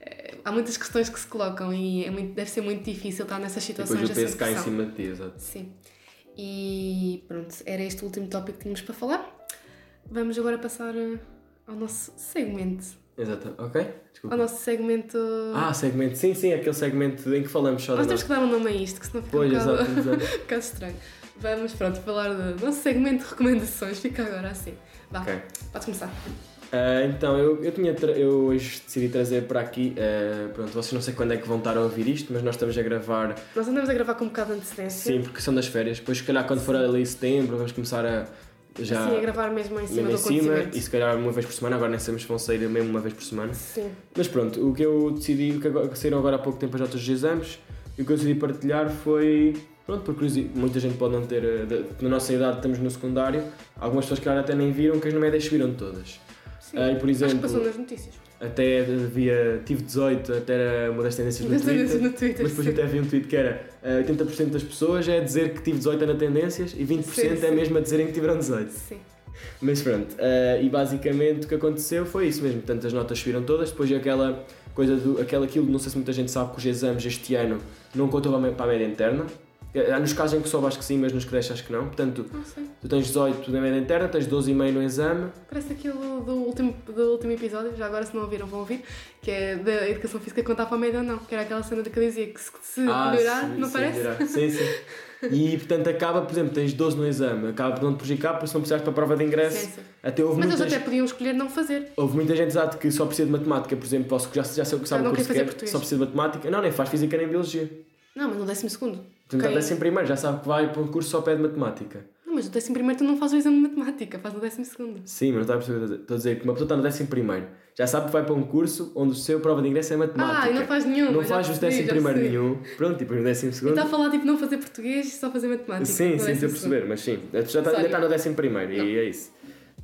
Eh, Há muitas questões que se colocam e é muito, deve ser muito difícil estar nessas situações depois o peso cai em cima de ti, exato. Sim. E pronto, era este o último tópico que tínhamos para falar. Vamos agora passar eh, ao nosso segmento. Exato, ok? Desculpa. Ao nosso segmento. Ah, segmento, sim, sim, aquele segmento em que falamos só Nós temos que dar um nome a isto, que senão fica Pois, um bocado, exato, exato. um bocado estranho. Vamos, pronto, falar do nosso segmento de recomendações. Fica agora assim. Vá, Ok. podes começar. Ah, então, eu, eu, tinha eu hoje decidi trazer para aqui, ah, pronto, vocês não sei quando é que vão estar a ouvir isto, mas nós estamos a gravar, Nós andamos a gravar com um bocado de antecedência. sim, porque são das férias, depois se calhar quando for ali setembro vamos começar a já Sim, a gravar mesmo em cima mesmo em cima e se calhar uma vez por semana, agora nem sabemos se vão sair mesmo uma vez por semana. Sim. Mas pronto, o que eu decidi, o que agora- que saíram agora há pouco tempo as notas dos exames, e o que eu decidi partilhar foi, pronto, porque muita gente pode não ter, eh, de- na nossa idade estamos no secundário, algumas pessoas que até nem viram, que as médias subiram todas. Sim. Ah, e por exemplo, passou nas notícias. até havia, tive 18, até era uma das tendências no Nas Twitter. tendências no Twitter. Mas depois sim. até havia um tweet que era ah, 80% das pessoas é dizer que tive 18 na tendências e 20% Sim, é sim. mesmo a dizerem que tiveram 18. Sim. Mas pronto, ah, e basicamente o que aconteceu foi isso mesmo. Portanto, as notas subiram todas, depois aquela coisa do. aquela aquilo, não sei se muita gente sabe que os exames este ano não contam mé- para a média interna. Há nos casos em que soube acho que sim, mas nos que deixo acho que não. Portanto, Não tu tens 18 na média interna, tens 12,5 no exame. Parece aquilo do último, do último episódio, já agora se não ouviram vão ouvir, que é da educação física contar para a média ou não, que era aquela cena de que dizia que se, se melhorar, sim, não sim, parece? melhorar. Sim, sim. E portanto acaba, por exemplo, tens 12 no exame, acaba por não te prejudicar porque se não precisares para a prova de ingresso. Sim, sim. Até houve Mas eles muitas, até podiam escolher não fazer. houve muita gente exato que só precisa de matemática, por exemplo, posso, já, já sei o que sabe o curso que quer, português. só precisa de matemática. Não, nem faz física nem biologia. Não, mas no décimo segundo. Portanto, okay. décimo primeiro, já sabe que vai para um curso só pede matemática. Não, mas no décimo primeiro tu não fazes o exame de matemática, faz no décimo segundo. Sim, mas não está a perceber. Estou a dizer que uma pessoa está no décimo primeiro, já sabe que vai para um curso onde o seu prova de ingresso é matemática. Ah, e não faz nenhum. Não faz o décimo primeiro nenhum. Pronto, depois no décimo E segundo. está a falar tipo não fazer português e só fazer matemática. Sim, sim, estou a segundo. perceber, mas sim. Já está, ainda está no décimo primeiro e é isso.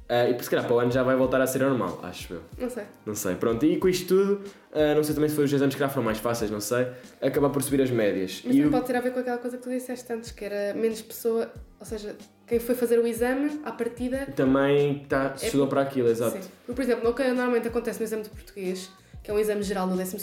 Ah, e por se calhar para o ano já vai voltar a ser normal, acho eu. Não sei. Não sei. Pronto, e com isto tudo, ah, não sei também se foi os exames que já foram mais fáceis, não sei, acabar por subir as médias. Mas e também o- pode ter a ver com aquela coisa que tu disseste antes, que era menos pessoa, ou seja, quem foi fazer o exame, à partida. também está, estudou para aquilo, exato. É Sim. Por exemplo, o que normalmente acontece no exame de português, que é um exame geral no 12,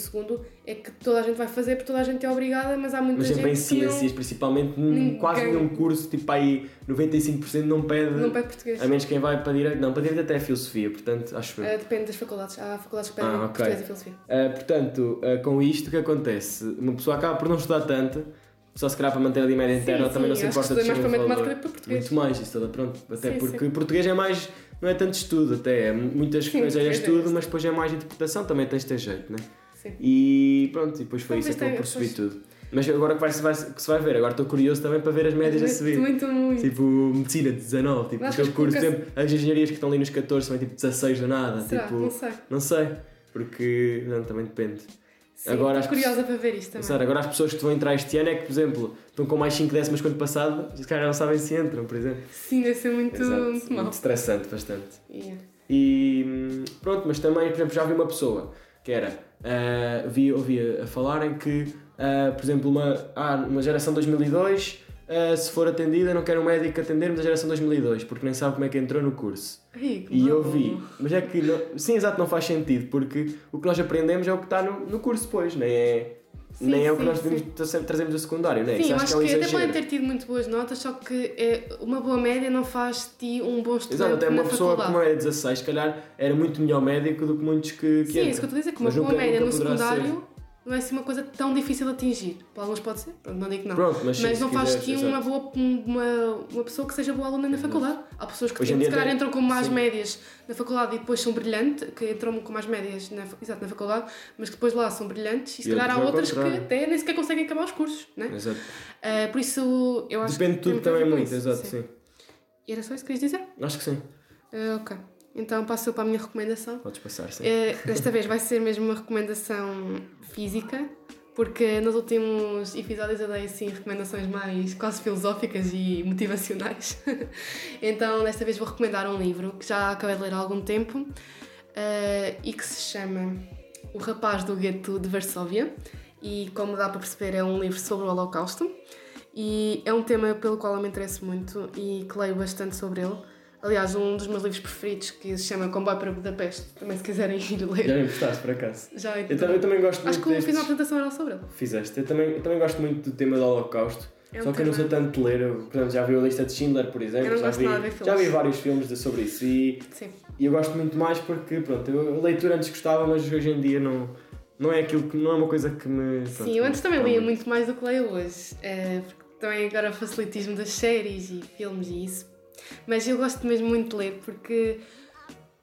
é que toda a gente vai fazer porque toda a gente é obrigada, mas há muita Mas gente sempre em que ciências, principalmente, n- Ninguém- quase nenhum curso, tipo aí 95% não pede. não, não pede português. A menos quem vai para direito. Não, para direito até é filosofia, portanto, acho eu. Ah, depende das faculdades. Há faculdades que pedem Ah, ok. português e filosofia. Ah, portanto, ah, com isto, o que acontece? Uma pessoa acaba por não estudar tanto, só se calhar para manter ali média Sim, interna, sim, também não se que importa de mais para um matemática do que para português. Muito mais, isso, pronto. Até Sim, porque sim. português é mais. Não é tanto estudo, até. É muitas Sim, coisas é é estudo, mas depois é mais interpretação, também tens de ter jeito, né? Sim. E pronto, e depois foi Talvez isso, acabou tenha, por subir pois. tudo. Mas agora que, vai, vai, que se vai ver, agora estou curioso também para ver as médias a subir. Muito, muito. Tipo, medicina de 19, tipo, Acho aquele que curso, por coloca- exemplo, as engenharias que estão ali nos 14 são tipo 16 do nada, Será? tipo, Não sei. não sei, porque não, também depende. Sim, Agora estou curiosa para ver isto também. Agora as pessoas que vão entrar este ano é que, por exemplo, estão com mais 5 décimas que o ano passado, os caras não sabem se entram, por exemplo. Sim, deve ser muito, Exato, muito mal. muito estressante, bastante. Yeah. E pronto, mas também, por exemplo, já vi uma pessoa que era, ah, vi, ouvia a falarem que, ah, por exemplo, uma, ah, uma geração 2002, ah, se for atendida, não quer um médico atender-me da geração 2002, porque nem sabe como é que entrou no curso. Que E eu vi, mas é que, não, sim, exato, não faz sentido, porque o que nós aprendemos é o que está no, no curso depois, nem é, Sim, nem é o que sim, nós devemos tra- trazemos do secundário, não é? Sim, Isso acho acho que é um que até podem ter tido muito boas notas, só que é, uma boa média não faz ti um bom estudante Exato, até uma pessoa faculdade. como é 16, se calhar era muito melhor médico do que muitos que, que Sim, é entram. isso que eu estou a dizer, que uma boa média no secundário não é assim uma coisa tão difícil de atingir. Para alguns pode ser, pronto, não digo que não. Pronto, mas, sim, Mas não faz de ti uma, boa, uma, uma pessoa que seja boa aluna na faculdade. Há pessoas que em se calhar entram com mais sim. médias na faculdade e depois são brilhantes, que entram com mais médias na, exato, na faculdade, mas que depois lá são brilhantes e se calhar há outras que até nem sequer conseguem acabar os cursos, né? Exato. Ah, por isso eu acho Depende de que tem tudo também muito, exato, sim. E era só isso que querias dizer? Acho que sim. Ah, ok. Então passo para a minha recomendação. Podes passar, sim. Eh, desta vez vai ser mesmo uma recomendação física, porque nos últimos episódios eu dei assim recomendações mais quase filosóficas e motivacionais. então desta vez vou recomendar um livro que já acabei de ler há algum tempo eh, e que se chama O Rapaz do Gueto de Varsóvia. E como dá para perceber, é um livro sobre o Holocausto. E é um tema pelo qual eu me interesso muito e que leio bastante sobre ele. Aliás, um dos meus livros preferidos que se chama Comboio para Budapeste, também se quiserem ir Já ler. me emprestaste, por acaso. Já Eu, também- eu também gosto Acho que o destes... final da apresentação era sobre ele. Fizeste. Eu também, eu também gosto muito do tema do Holocausto. É só que eu não sou tanto de ler. Eu, por exemplo, já vi a lista de Schindler, por exemplo. Já, vi, já vi vários filmes de- sobre isso. E, Sim. e eu gosto muito mais porque, pronto, eu, a leitura antes gostava, mas hoje em dia não, não é aquilo que. não é uma coisa que me. pronto, Sim, eu antes também lia muito mais do que leio hoje. eh, porque também agora o facilitismo das séries e filmes e isso. Mas eu gosto mesmo muito de ler porque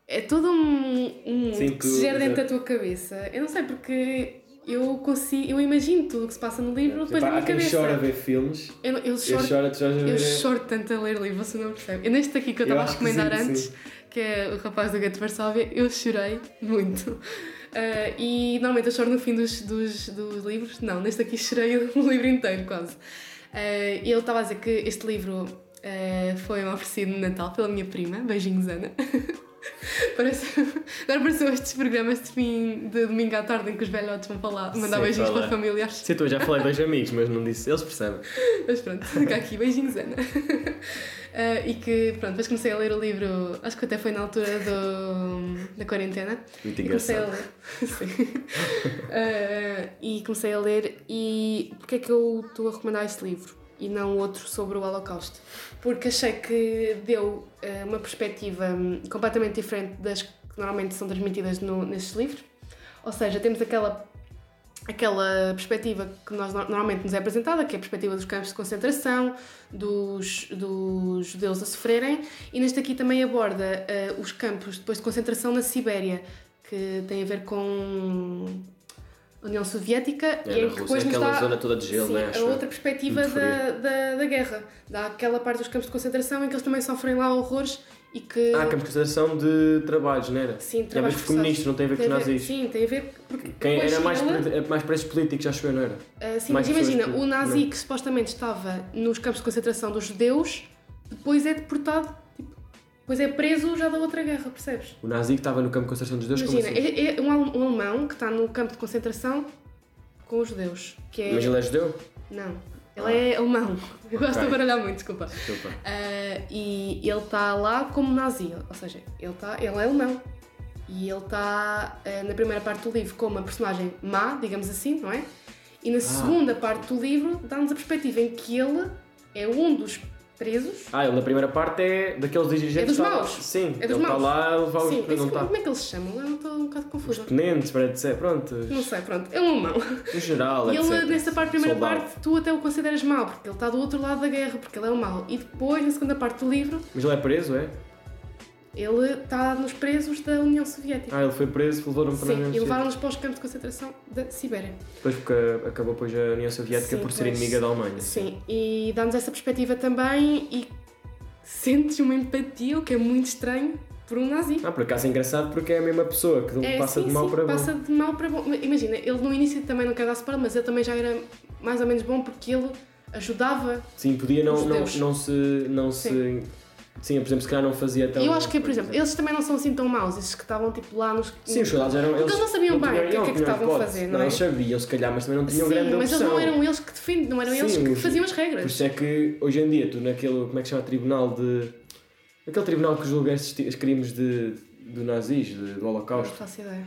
é todo um, um mundo Sim, que se gera dentro da tua cabeça. Eu não sei porque eu consigo, eu imagino tudo o que se passa no livro depois na minha cabeça. chora a ver filmes. Eu, eu Eu choro choro, tu choras a ver. Eu choro tanto a ler livros, você não percebe. Eu neste aqui que eu Eu estava a recomendar sim, antes, sim. que é o rapaz do Gato de Varsóvia, eu chorei muito. Ah, e normalmente eu choro no fim dos, dos, dos livros. Não, neste aqui chorei o livro inteiro, quase. Ah, e ele estava a dizer que este livro ah, foi um oferecido no Natal pela minha prima, beijinhos Ana. Parece... Agora pareceu estes programas de fim de domingo à tarde em que os velhotes vão falar, mandar Sim, beijinhos para familiares. Sim, tu já falei dois amigos, mas não disse. Eles percebem. Mas pronto, fica aqui, beijinhos, Ana. Ah, e que, pronto, depois comecei a ler o livro, acho que até foi na altura do, da quarentena. Muito E comecei a ler. Sim. Ah, e comecei a ler. E porquê é que eu estou a recomendar este livro e não outro sobre o Holocausto? Porque achei que deu ah, uma perspectiva hum, completamente diferente das que normalmente são transmitidas no, nestes livros. Ou seja, temos aquela aquela perspectiva que nós no- normalmente nos é apresentada, que é a perspectiva dos campos de concentração, dos, dos judeus a sofrerem, e neste aqui também aborda eh, os campos depois de concentração na Sibéria, que tem a ver com União Soviética É, e em que depois nos aquela dá zona toda de gelo, sim, né? a outra perspectiva da, da, da guerra, dá aquela parte dos campos de concentração em que eles também sofrem lá horrores e que Ah, campos de concentração de trabalhos, não era? sim, Tem a ver trabalhos com comunistas, não tem a ver com os nazis. Sim, tem a ver porque Quem era mais, ela- mais presos políticos, acho eu, não era? Ah, sim, Mais mas imagina, que- o nazi não. que supostamente estava nos campos de concentração dos judeus, depois é deportado, depois é preso já da outra guerra, percebes? O nazi que estava no campo de concentração dos judeus, como imagina, assim? é, é um, um alemão que está no campo de concentração com os judeus, que é... Mas ele é judeu? Não, ele Ah. é alemão. Eu gosto Ok. de baralhar muito, desculpa. Desculpa. Ah, e ele está lá como nazi, ou seja, ele, tá, ele é alemão. E ele está ah, na primeira parte do livro como uma personagem má, digamos assim, não é? E na segunda parte do livro dá-nos a perspectiva em que ele é um dos presos. Ah, ele na primeira parte é daqueles dirigentes... É dos está- maus. Sim, É dos ele está lá a levar os... Sim, não esse- está... como é que eles se chamam? Eu estou um bocado confusa. Tenentes, para dizer, pronto, Não sei, pronto, é um alemão. no geral, E etc. ele, nessa parte, primeira Soldado. parte, tu até o consideras mau, porque ele está do outro lado da guerra, porque ele é o mau. E depois, na segunda parte do livro, Mas ele é preso, é? Ele está nos presos da União Soviética. Ah, ele foi preso, levaram para a Sim, União e Soviética. levaram-nos para os campos de concentração da Sibéria. Depois porque acabou depois a União Soviética Sim, por ser pois. inimiga da Alemanha. Sim, e dá-nos essa perspectiva também e sentes uma empatia, o que é muito estranho, por um nazi. Ah, por acaso é engraçado porque é a mesma pessoa que É, passa sim, de mal sim, para bom. passa de mal para bom. Imagina, ele no início também não quer dar separado, mas ele também já era mais ou menos bom porque ele ajudava. Sim, podia não, Os não, não se. Não se sim, por exemplo, se calhar não fazia tão. Eu acho que, por exemplo, eles também não são assim tão maus, esses que estavam tipo lá nos. Sim, os soldados eram. Porque eles não sabiam bem o que é que não estavam a fazer, não é? Eles sabiam, se calhar, mas também não tinham Sim, grande mas eles opção. não eram eles que defendem, não eram eles Sim, que os- faziam as Por regras. isso é que hoje em dia, tu naquele. Como é que se chama? Tribunal de. Aquele tribunal que julga estes crimes de, do nazis, de- do Não Holocausto. faço ideia.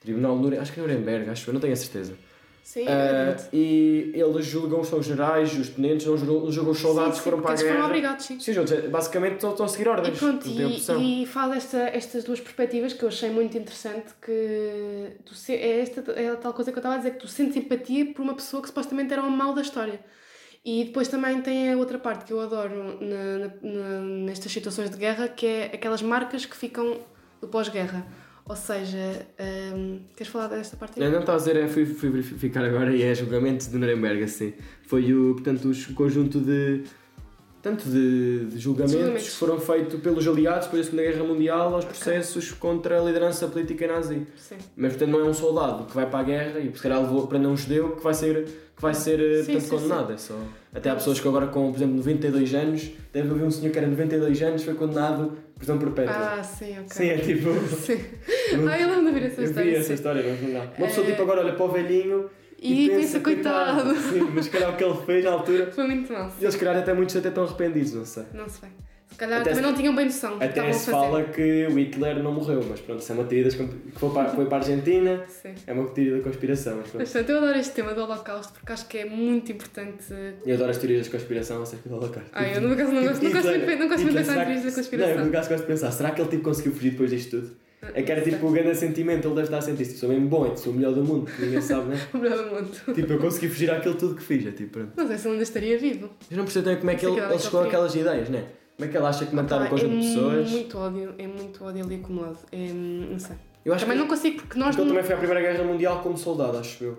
Tribunal de Nure- acho que é Nuremberg, acho eu, não tenho a certeza. Sim, é e eles julgam os generais, os tenentes, não julgam, julgam os soldados que foram para a guerra. foram obrigados, sim. Sim, os outros, basicamente estão, estão a seguir ordens. E pronto, e, e faz esta, estas duas perspectivas que eu achei muito interessante, que tu é, esta, é a tal coisa que eu estava a dizer, que tu sentes empatia por uma pessoa que supostamente era o mal da história. E depois também tem a outra parte que eu adoro na, na- na- nestas situações de guerra, que é aquelas marcas que ficam do pós-guerra. Ou seja, hum, queres falar desta parte aí? Eu não estava a dizer, é, fui, fui verificar agora e é julgamento de Nuremberg, assim. Foi o, portanto, o conjunto de. Tanto de, de julgamentos, Julgamentos. que foram feitos pelos aliados depois da Segunda Guerra Mundial aos processos contra a liderança política nazi. Sim. Mas portanto não é um soldado que vai para a guerra e se calhar levou para um judeu que vai ser, que vai ser eh, Sim, portanto, sim, condenado. É só... Até há pessoas que agora com, por exemplo, 92 anos, deve haver um senhor que era 92 anos foi condenado por prisão perpétua. Ah, sim, ok. Sim, é tipo. Sim. Ah, eu lembro de ver essa Eu história. vi essa história no jornal. Uma pessoa É. tipo agora olha para o velhinho E pensa, coitado. Sim, mas se calhar o que ele fez na altura. Foi muito mal. E eles, calhar, até muitos até estão arrependidos, não sei. Não sei. Calhar Até também se- não tinham bem noção Até se fala que o Hitler não morreu, mas pronto, isso é uma teoria das que foi para, foi para a Argentina, Sim. é uma teoria da conspiração. Mas pronto. Mas portanto, eu adoro este tema do Holocausto porque acho que é muito importante. Eu adoro as teorias da conspiração acerca do Holocausto. Ah, eu no caso não gosto, não gosto muito, não gosto muito de pensar em teorias da conspiração. Não, no caso gosto de pensar, será que ele tipo, conseguiu fugir depois disto tudo? É que era tipo o grande sentimento, ele deve estar a sentir tipo, sou mesmo bom, eu sou o melhor do mundo, ninguém sabe, né? O melhor do mundo. tipo, eu consegui fugir àquilo tudo que fiz, é tipo, pronto. Não sei se ele ainda estaria vivo. Eu não percebo também como é que ele, ele chegou àquelas ideias, né? Como é que ele acha que matar um Pá, conjunto é de pessoas? muito ódio, é muito ódio ali acumulado. É, não sei. Eu acho também que não consigo porque nós. porque ele não- também foi à Primeira Guerra Mundial como soldado, acho eu.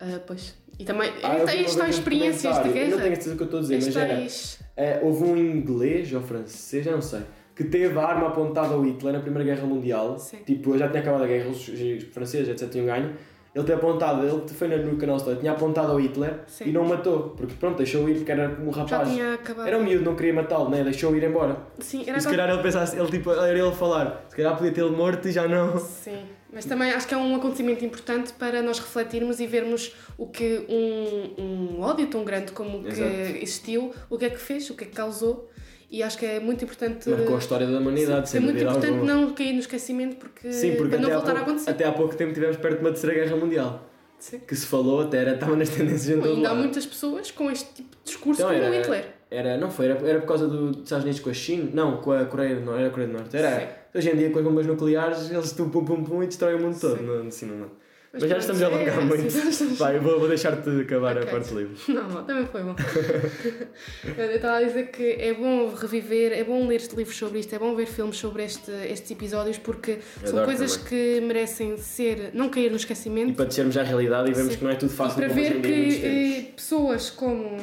Ah, pois. E também. Ah, tens tais experiências de documentário, Eu não tenho a guerra. certeza que eu estou a dizer, mas era. Tens. É, houve um inglês ou francês, já não sei, que teve a arma apontada ao Hitler na Primeira Guerra Mundial. Sim. Tipo, já tinha acabado a guerra, os franceses, etc., tinham ganho. Ele tem apontado, ele foi no canal Story, tinha apontado ao Hitler Sim. e não o matou, porque pronto, deixou ir, porque era um Já rapaz. tinha acabado. Era um miúdo, não queria matá-lo, né? deixou ir embora. Sim, E era se aquela- calhar ele pensasse, ele, tipo, era ele a falar, se calhar podia tê-lo morto e já não. Sim, mas também acho que é um acontecimento importante para nós refletirmos e vermos o que um, um ódio tão grande como o que Exato. existiu, o que é que fez, o que é que causou. E acho que é muito importante. Marcou a história da humanidade, Sim, é muito importante alguma. não cair no esquecimento porque, Sim, porque para não até, há voltar a pouco, acontecer. até há pouco tempo estivemos perto de uma terceira guerra mundial. Sim. Que se falou até, era, estava nas tendências em todo ainda há muitas pessoas com este tipo de discurso Então como era- o Hitler. Era, não foi, era, era por causa do- dos Estados Unidos com a China, não, com a Coreia do Norte, era a Coreia do Norte, era, Sim. hoje em dia com as bombas nucleares eles pum pum pum pum e destroem o mundo todo, Sim. não, assim não, não. Mas, Mas já estamos a alongar muito, sim, vai, eu vou, vou deixar-te acabar Ok. a parte livre. Não, também foi bom. eu estava a dizer que é bom reviver, é bom ler livros sobre isto, é bom ver filmes sobre este, estes episódios porque são Adoro coisas que merecem ser, não cair no E esquecimento para descermos à realidade e vemos Sim. que não é tudo e fácil para como hoje ver que eh, pessoas como,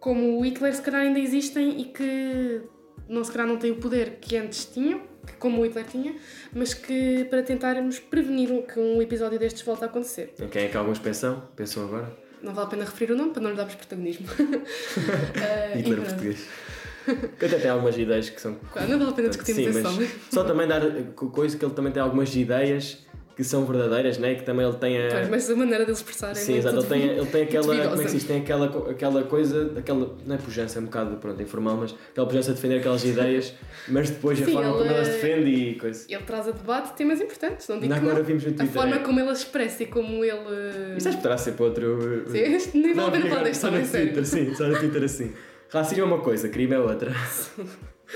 como o Hitler se calhar ainda existem e que não se calhar não têm o poder que antes tinham, como o Hitler tinha, mas que para tentarmos prevenir que um episódio destes volte a acontecer. Em quem é que alguns pensam? Pensam agora? Não vale a pena referir o nome para não lhe darmos protagonismo. Eh, e Hitler português. Que até tem algumas ideias que são Não vale a pena discutirmos Sim, mas só também dar co- coisa que ele também tem algumas ideias que são verdadeiras, né? que também ele tem a. Pois, mas a maneira dele expressar é Sim, exato, ele tem, ele tem aquela. Como é que se diz? Tem aquela, aquela coisa, aquela. Não é pujança, é um bocado pronto, informal, mas aquela pujança de defender aquelas ideias, mas depois a Sim, forma como ele- ela se defende e coisa. Ele traz a debate temas importantes, não digo que agora não. vimos no A Twitter. forma é- como ele a expressa e como ele... Isto acho que poderá ser para outro. Sim, nem vale a pena Não, falar deste só no. Twitter, sim, só no Twitter assim. Racismo é uma coisa, crime é outra.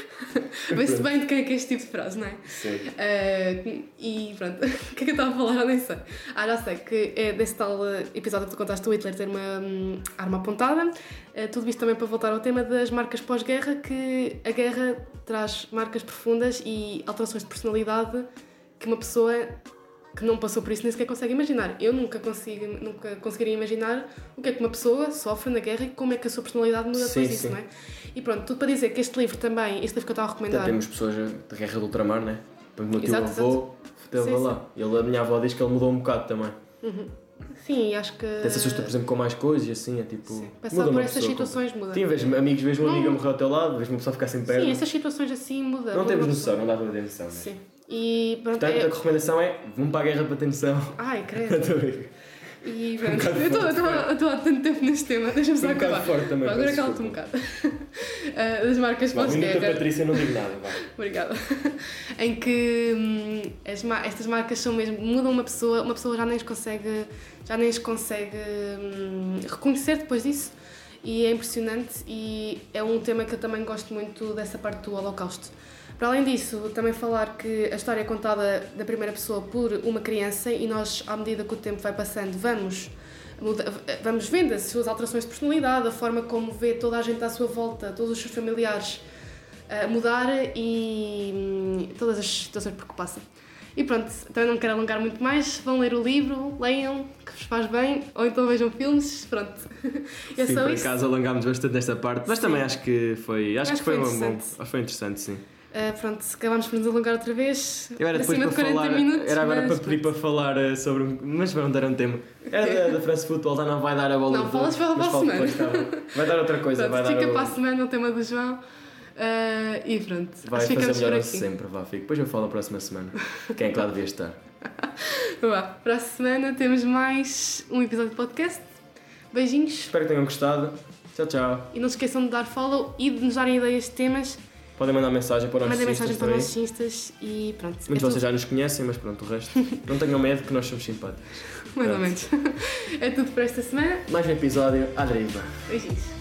Vê-se bem de quem é que é este tipo de frase, não é? Sim. Ah, e pronto, o que é que eu estava a falar? Eu nem sei. Ah, já sei, que é desse tal ah, episódio que tu contaste do Hitler ter uma hum, arma apontada. Ah, tudo isto também para voltar ao tema das marcas pós-guerra, que a guerra traz marcas profundas e alterações de personalidade que uma pessoa que não passou por isso nem sequer consegue imaginar. Eu nunca consigo, nunca conseguiria imaginar o que é que uma pessoa sofre na guerra e como é que a sua personalidade muda Sim, depois disso, não é? E pronto, tudo para dizer que este livro também, este livro que eu estava a recomendar, temos pessoas da guerra do ultramar, né? Por exemplo, o meu tio Exato, avô Sim, lá. Ele, a minha avó diz que ele mudou um bocado também. sim, acho que. Até se assusta, por exemplo, com mais coisas e assim, é tipo. Sim, Passar muda por essas situações muda. Sim, vês amigos, vês uma Não. amiga morrer ao teu lado, vês uma pessoa ficar sem perna. Sim, essas situações assim muda. Não temos noção, não dá para ter noção. Mas... Sim. E pronto, Portanto, é- a recomendação é: vão para a guerra para ter noção. Ai, credo. E Um pronto, bocado eu estou- eu eu há tanto tempo neste tema, deixa-me só Um acabar. forte também, Agora peço cala-te um bocado. Ah, das marcas minuto a pós-guerra. Patrícia, não digo nada. Obrigada. em que hum, as estas marcas são mesmo. mudam uma pessoa, uma pessoa já nem as consegue, já nem as consegue hum, reconhecer depois disso. E é impressionante e é um tema que eu também gosto muito dessa parte do Holocausto. Para além disso, também falar que a história é contada da primeira pessoa por uma criança e nós, à medida que o tempo vai passando, vamos, vamos vendo as suas alterações de personalidade, a forma como vê toda a gente à sua volta, todos os seus familiares a mudar e hum, todas as situações por que passa. E pronto, também não quero alongar muito mais. Vão ler o livro, leiam, que vos faz bem, ou então vejam filmes, pronto. É sim, só por isso. acaso alongámos bastante nesta parte, mas Sim. também acho que foi. Acho, Acho que foi, foi um bom. Foi interessante, sim. Ah, pronto, acabámos por nos alongar outra vez. Eu era depois para de 40 falar. minutos. era agora mas para pedir para falar eh, sobre. Mas não dar um tema. Era da, da France Football, já não vai dar a bola Não, falas para a falo depois, tá. Vai dar outra coisa, Pronto, vai dar. fica o- para a semana o tema do João. Ah, e pronto, Vai acho fazer melhor sempre, vá, fico. Depois eu falo na próxima semana. Quem é que lá devia estar? Vá, para a semana temos mais um episódio de podcast. Beijinhos Espero que tenham gostado. Tchau, tchau. e não se esqueçam de dar follow e de nos darem ideias de temas. Podem mandar mensagem para os Mandem mensagem para os nossos instas e pronto. Muitos é de vocês tudo. já nos conhecem, mas pronto, o resto. não tenham medo que nós somos simpáticos. Mais ou menos. É tudo para esta semana. Mais um episódio à deriva. Beijinhos.